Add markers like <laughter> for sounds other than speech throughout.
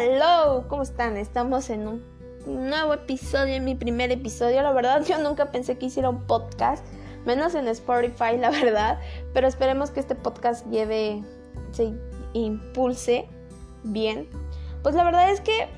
hello, ¿cómo están? Estamos en un nuevo episodio, en mi primer episodio. La verdad, <laughs> yo nunca pensé que hiciera un podcast, menos en Spotify, la verdad. Pero esperemos que este podcast lleve, se impulse bien. Pues la verdad es que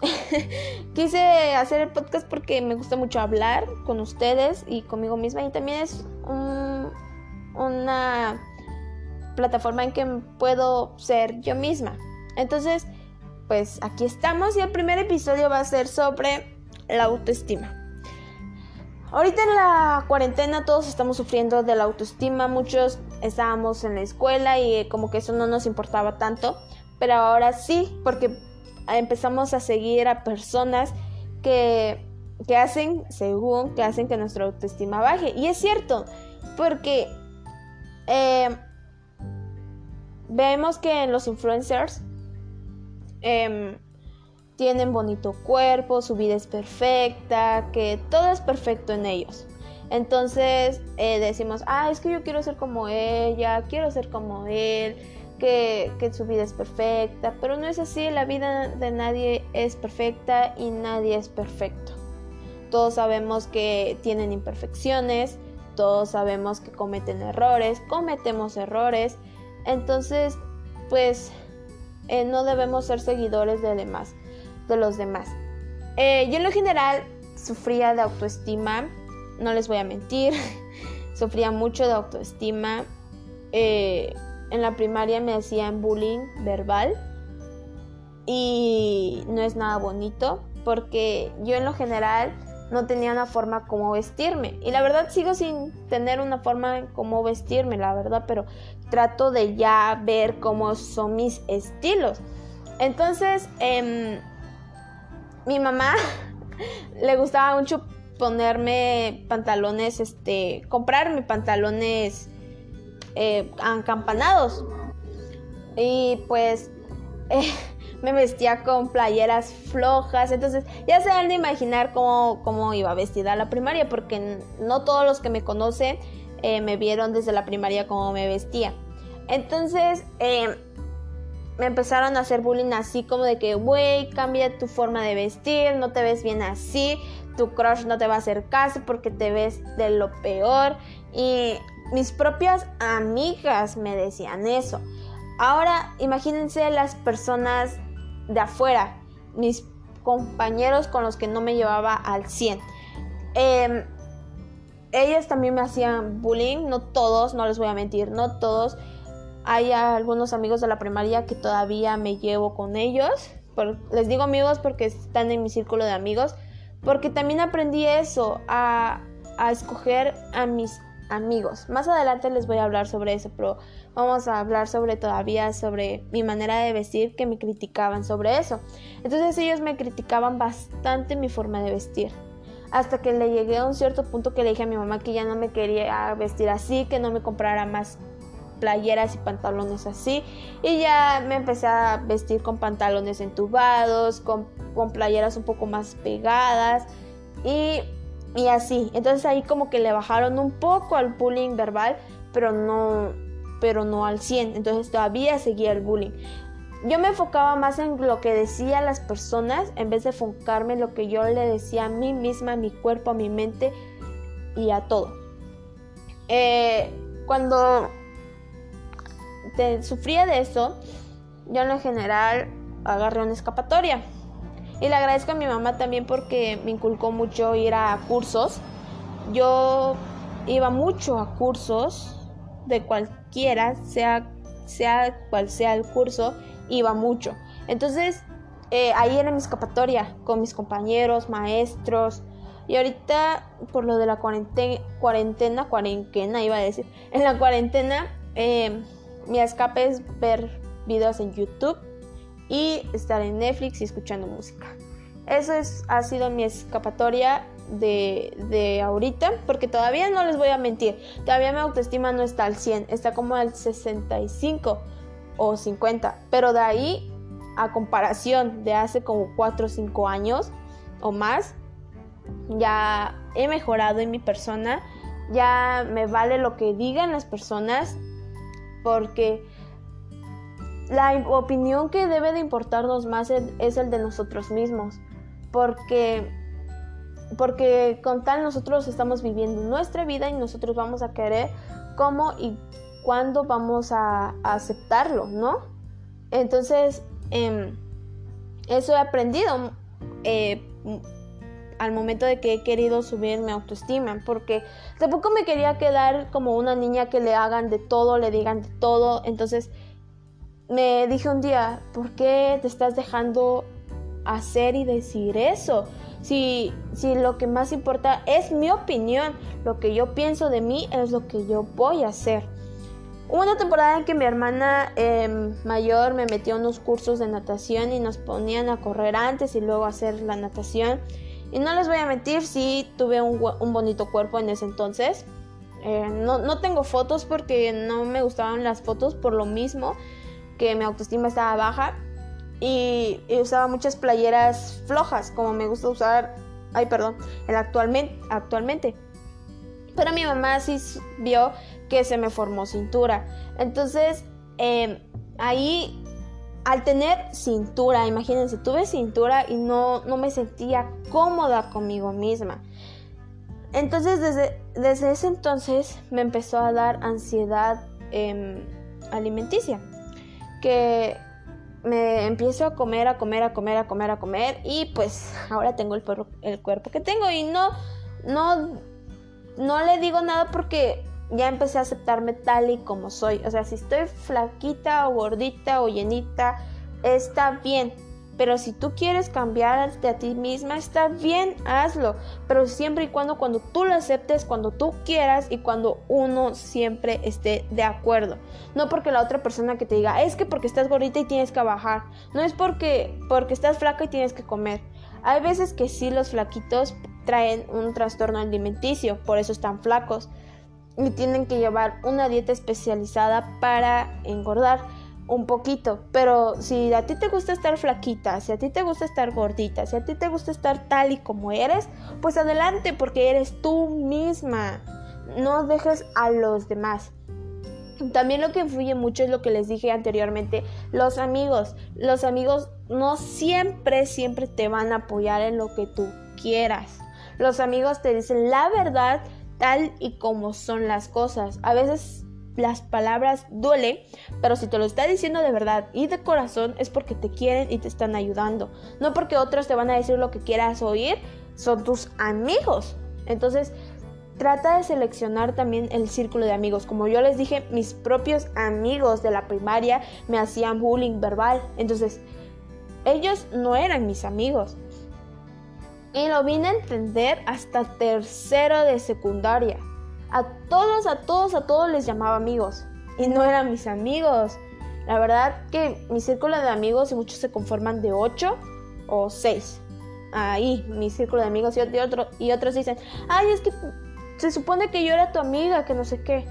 <laughs> quise hacer el podcast porque me gusta mucho hablar con ustedes y conmigo misma. Y también es una plataforma en que puedo ser yo misma. Entonces, pues aquí estamos y el primer episodio va a ser sobre la autoestima. Ahorita en la cuarentena todos estamos sufriendo de la autoestima, muchos estábamos en la escuela y como que eso no nos importaba tanto, pero ahora sí, porque empezamos a seguir a personas que, que hacen, según, que hacen que nuestra autoestima baje. Y es cierto, porque eh, vemos que en los influencers Em, tienen bonito cuerpo, su vida es perfecta, que todo es perfecto en ellos. Entonces eh, decimos, ah, es que yo quiero ser como ella, quiero ser como él, que, que, su vida es perfecta, pero no es así, la vida de nadie es perfecta y nadie es perfecto. Todos sabemos que tienen imperfecciones, todos sabemos que cometen errores, cometemos errores, entonces pues eh, no debemos ser seguidores de, demás, de los demás. Eh, yo en lo general sufría de autoestima, no les voy a mentir, <laughs> sufría mucho de autoestima. Eh, en la primaria me hacían bullying verbal y no es nada bonito porque yo en lo general no tenía una forma como vestirme. Y la verdad sigo sin tener una forma como vestirme, la verdad, pero trato de ya ver cómo son mis estilos. Entonces, eh, mi mamá <laughs> le gustaba mucho ponerme pantalones, este, comprarme pantalones eh. Y pues... Eh, me vestía con playeras flojas, entonces ya se han de imaginar cómo, cómo iba vestida a la primaria, porque no todos los que me conocen eh, me vieron desde la primaria cómo me vestía. Entonces eh, me empezaron a hacer bullying así como de que, güey, cambia tu forma de vestir, no te ves bien así, tu crush no te va a hacer caso porque te ves de lo peor. Y mis propias amigas me decían eso. Ahora imagínense las personas de afuera, mis compañeros con los que no me llevaba al 100. Em, ellos también me hacían bullying, no todos, no les voy a mentir, no todos. Hay algunos amigos de la primaria que todavía me llevo con ellos. les digo amigos porque están en mi círculo de amigos. Porque también aprendí eso, a, a escoger a mis amigos. Más adelante les voy a hablar sobre eso, pero vamos a hablar sobre todavía sobre mi manera de vestir que me criticaban sobre eso. Entonces ellos me criticaban bastante mi forma de vestir. Hasta que le llegué a un cierto punto que le dije a mi mamá que ya no me quería vestir así, que no me comprara más playeras y pantalones así. Y ya me empecé a vestir con pantalones entubados, con, con playeras un poco más pegadas. Y y así. Entonces ahí como que le bajaron un poco al bullying verbal, pero no, pero no al 100. Entonces todavía seguía el bullying. Yo me enfocaba más en lo que decían las personas en vez de enfocarme en lo que yo le decía a mí misma, a mi cuerpo, a mi mente y a todo. Eh, cuando te sufría de eso, yo en general agarré una escapatoria. Y le agradezco a mi mamá también porque me inculcó mucho ir a cursos. Yo iba mucho a cursos de cualquiera, sea, sea cual sea el curso, iba mucho. Entonces, eh, ahí era mi escapatoria con mis compañeros, maestros. Y ahorita, por lo de la cuarentena, cuarentena, cuarentena, iba a decir, en la cuarentena, eh, mi escape es ver videos en YouTube y estar en Netflix y escuchando música. Eso es, ha sido mi escapatoria de, de, ahorita, porque todavía no les voy a mentir, todavía mi autoestima no está al 100, está como al 65 o 50, pero de ahí a comparación de hace como 4 o 5 años o más, ya he mejorado en mi persona, ya me vale lo que digan las personas, porque la opinión que debe de importarnos más es el de nosotros mismos, porque porque con tal nosotros estamos viviendo nuestra vida y nosotros vamos a querer cómo y cuándo vamos a, aceptarlo, ¿no? Entonces, em, eso he aprendido eh, al momento de que he querido subir mi autoestima, porque tampoco me quería quedar como una niña que le hagan de todo, le digan de todo, entonces me dije un día, ¿por qué te estás dejando hacer y decir eso? Si, si lo que más importa es mi opinión, lo que yo pienso de mí es lo que yo voy a hacer. Hubo una temporada en que mi hermana em, mayor me metió unos cursos de natación y nos ponían a correr antes y luego a hacer la natación. Y no les voy a mentir, sí tuve un, un bonito cuerpo en ese entonces. Eh, no, no tengo fotos porque no me gustaban las fotos por lo mismo que mi autoestima estaba baja y, usaba muchas playeras flojas como me gusta usar, ay perdón, el actualmente, actualmente. Pero mi mamá sí vio que se me formó cintura. Entonces, em, ahí, al tener cintura, imagínense, tuve cintura y no, no me sentía cómoda conmigo misma. Entonces, desde, desde ese entonces me empezó a dar ansiedad em, alimenticia que me empiezo a comer, a comer, a comer, a comer, a comer y pues ahora tengo el, el cuerpo que tengo y no, no, no le digo nada porque ya empecé a aceptarme tal y como soy. O sea, si estoy flaquita o gordita o llenita, está bien. Pero si tú quieres cambiarte a ti misma, está bien, hazlo. Pero siempre y cuando cuando tú lo aceptes, cuando tú quieras y cuando uno siempre esté de acuerdo. No porque la otra persona que te diga, es que porque estás gordita y tienes que bajar. No es porque, porque estás flaca y tienes que comer. Hay veces que sí los flaquitos traen un trastorno alimenticio, por eso están flacos. Y tienen que llevar una dieta especializada para engordar un poquito, pero si a ti te gusta estar flaquita, si a ti te gusta estar gordita, si a ti te gusta estar tal y como eres, pues adelante porque eres tú misma. No dejes a los demás. También lo que influye mucho es lo que les dije anteriormente, los amigos. Los amigos no siempre, siempre te van a apoyar en lo que tú quieras. Los amigos te dicen la verdad tal y como son las cosas. A veces las palabras duelen, pero si te lo está diciendo de verdad y de corazón es porque te quieren y te están ayudando. No porque otros te van a decir lo que quieras oír, son tus amigos. Entonces, trata de seleccionar también el círculo de amigos. Como yo les dije, mis propios amigos de la primaria me hacían bullying verbal. Entonces, ellos no eran mis amigos. Y lo vine a entender hasta tercero de secundaria. A todos, a todos, a todos les llamaba amigos. Y no eran mis amigos. La verdad que mi círculo de amigos y muchos se conforman de 8 o 6. Ahí, mi círculo de amigos y, otro, y otros dicen, ay, es que se supone que yo era tu amiga, que no sé qué.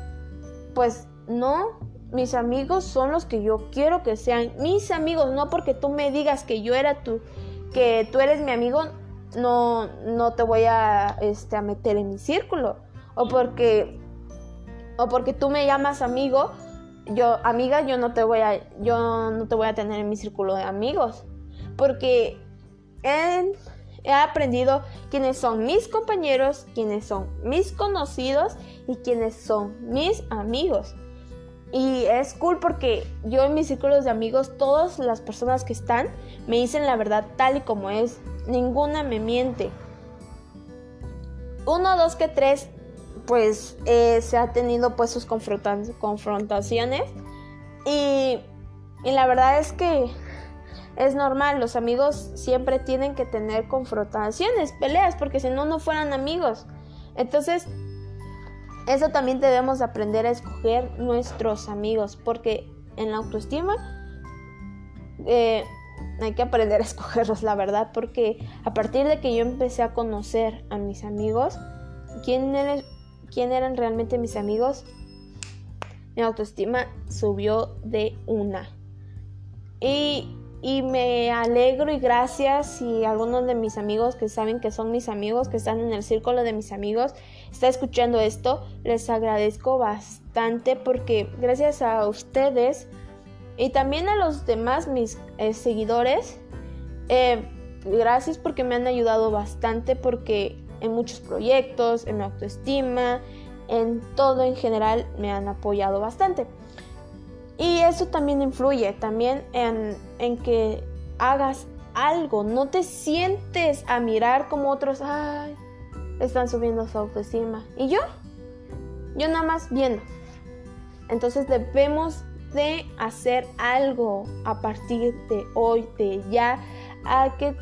Pues no, mis amigos son los que yo quiero que sean mis amigos, no porque tú me digas que yo era tu, que tú eres mi amigo, no, no te voy a, este, a meter en mi círculo o porque o porque tú me llamas amigo, yo amiga, yo no te voy a yo no te voy a tener en mi círculo de amigos, porque he, he aprendido quiénes son mis compañeros, quiénes son mis conocidos y quiénes son mis amigos. Y es cool porque yo en mis círculos de amigos, todas las personas que están me dicen la verdad tal y como es. Ninguna me miente. Uno, dos, que tres pues eh, se ha tenido pues sus confrontaciones y, y la verdad es que es normal, los amigos siempre tienen que tener confrontaciones, peleas, porque si no, no fueran amigos. Entonces, eso también debemos aprender a escoger nuestros amigos, porque en la autoestima eh, hay que aprender a <laughs> escogerlos, la verdad, porque a partir de que yo empecé a conocer a mis amigos, quién eres, quién eran realmente mis amigos, mi autoestima subió de una. Y, me alegro y gracias si algunos de mis amigos que saben que son mis amigos, que están en el círculo de mis amigos, está escuchando esto, les agradezco bastante porque gracias a ustedes Y también a los demás, mis eh, seguidores, eh, gracias porque me han ayudado bastante, porque en muchos proyectos, en mi autoestima, en todo en general me han apoyado bastante. Y eso también influye, también en, en que hagas algo, no te sientes a mirar como otros, ay, están subiendo su autoestima. ¿Y yo? Yo nada más viendo. Entonces debemos de hacer algo a partir de hoy, de ya, a que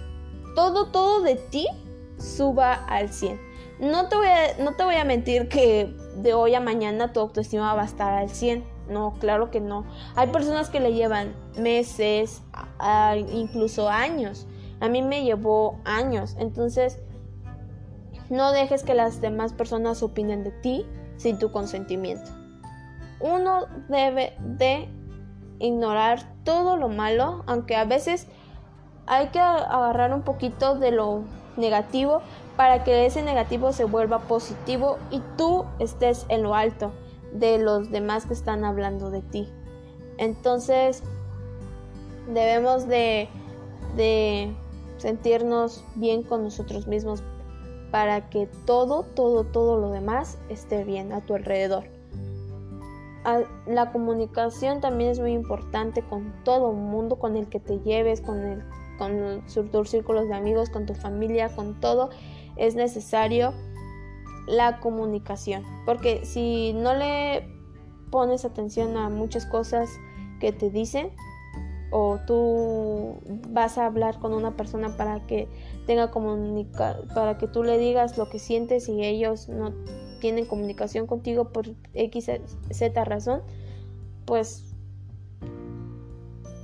todo, todo de ti suba al 100. No te voy a, no te voy a mentir que de hoy a mañana tu autoestima va a estar al 100. No, claro que no. Hay personas que le llevan meses, incluso años. A mí me llevó años. Entonces, no dejes que las demás personas opinen de ti sin tu consentimiento. Uno debe de ignorar todo lo malo, aunque a veces hay que agarrar un poquito de lo negativo para que ese negativo se vuelva positivo y tú estés en lo alto de los demás que están hablando de ti. Entonces debemos de, de sentirnos bien con nosotros mismos para que todo, todo, todo lo demás esté bien a tu alrededor. La comunicación también es muy importante con todo el mundo con el que te lleves, con, el, con tus círculos de amigos, con tu familia, con todo. Es necesario la comunicación. Porque si no le pones atención a muchas cosas que te dicen, o tú vas a hablar con una persona para que tenga comunica para que tú le digas lo que sientes y ellos no tienen comunicación contigo por X, Z razón, pues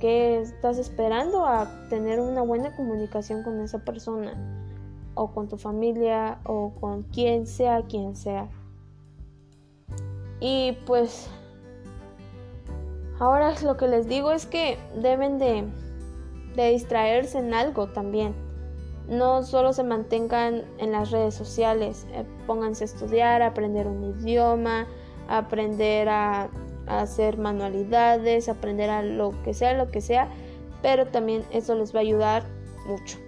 ¿qué estás esperando a tener una buena comunicación con esa persona? o con tu familia o con quien sea quien sea. Y pues ahora lo que les digo es que deben de, de distraerse en algo también. No solo se mantengan en las redes sociales, eh, pónganse a estudiar, aprender un idioma, aprender a, hacer manualidades, aprender a lo que sea, lo que sea, pero también eso les va a ayudar mucho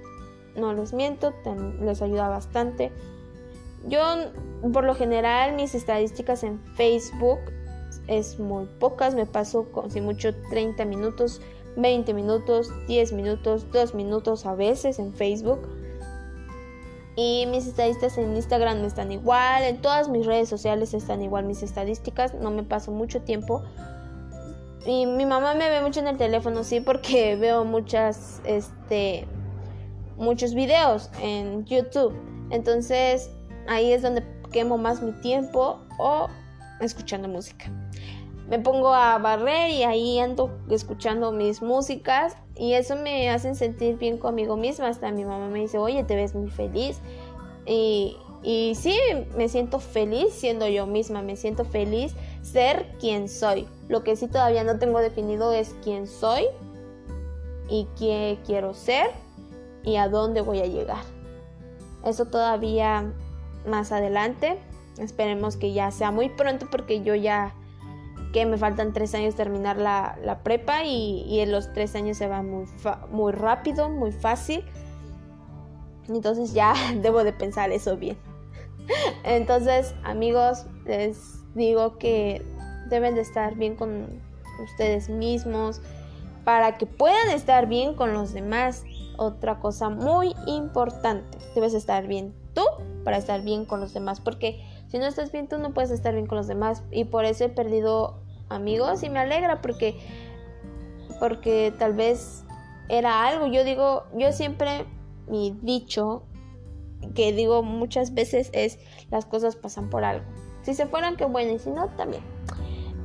no les miento, les ayuda bastante. Yo, por lo general, mis estadísticas en Facebook es muy pocas, me paso con si mucho 30 minutos, 20 minutos, 10 minutos, 2 minutos a veces en Facebook. Y mis estadísticas en Instagram están igual, en todas mis redes sociales están igual mis estadísticas, no me paso mucho tiempo. Y mi mamá me ve mucho en el teléfono, sí, porque <laughs> veo muchas, este, muchos videos en YouTube. Entonces ahí es donde quemo más mi tiempo o escuchando música. Me pongo a barrer y ahí ando escuchando mis músicas y eso me hace sentir bien conmigo misma. Hasta mi mamá me dice, oye, te ves muy feliz. Y, y sí, me siento feliz siendo yo misma, me siento feliz ser quien soy. Lo que sí todavía no tengo definido es quién soy y qué quiero ser y a dónde voy a llegar. Eso todavía más adelante. Esperemos que ya sea muy pronto porque yo ya que me faltan tres años terminar la, prepa y, en los tres años se va muy, muy rápido, muy fácil. Entonces ya <laughs> debo de pensar eso bien. <laughs> Entonces amigos, les digo que deben de estar bien con ustedes mismos para que puedan estar bien con los demás otra cosa muy importante. Debes estar bien tú para estar bien con los demás. Porque si no estás bien tú no puedes estar bien con los demás. Y por eso he perdido amigos y me alegra porque, porque tal vez era algo. Yo digo, yo siempre mi dicho que digo muchas veces es las cosas pasan por algo. Si se fueron, qué bueno. Y si no, también.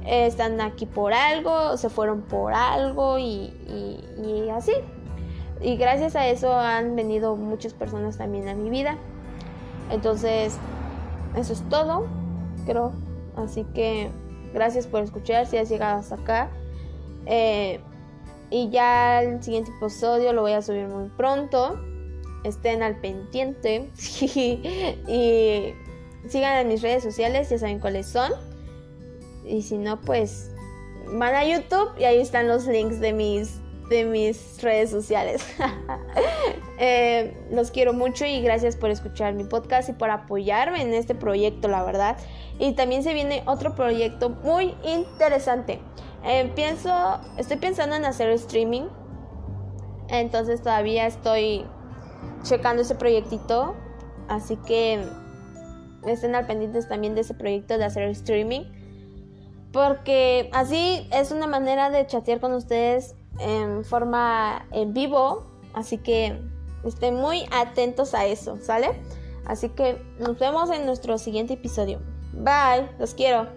Están aquí por algo, se fueron por algo y, y así. Y gracias a eso han venido muchas personas también a mi vida. Entonces, eso es todo, creo. Así que gracias por escuchar si has llegado hasta acá. Eh, y ya el siguiente episodio lo voy a subir muy pronto. Estén al pendiente. <laughs> y sigan en mis redes sociales, ya saben cuáles son. Y si no, pues van a YouTube y ahí están los links de mis de mis redes sociales. <laughs> Eh, los quiero mucho y gracias por escuchar mi podcast y por apoyarme en este proyecto, la verdad. Y también se viene otro proyecto muy interesante. Eh, pienso, estoy pensando en hacer streaming. Entonces todavía estoy checando ese proyectito. Así que estén al pendientes también de ese proyecto de hacer streaming. Porque así es una manera de chatear con ustedes en forma en vivo. Así que estén muy atentos a eso, ¿sale? Así que nos vemos en nuestro siguiente episodio. Bye, los quiero.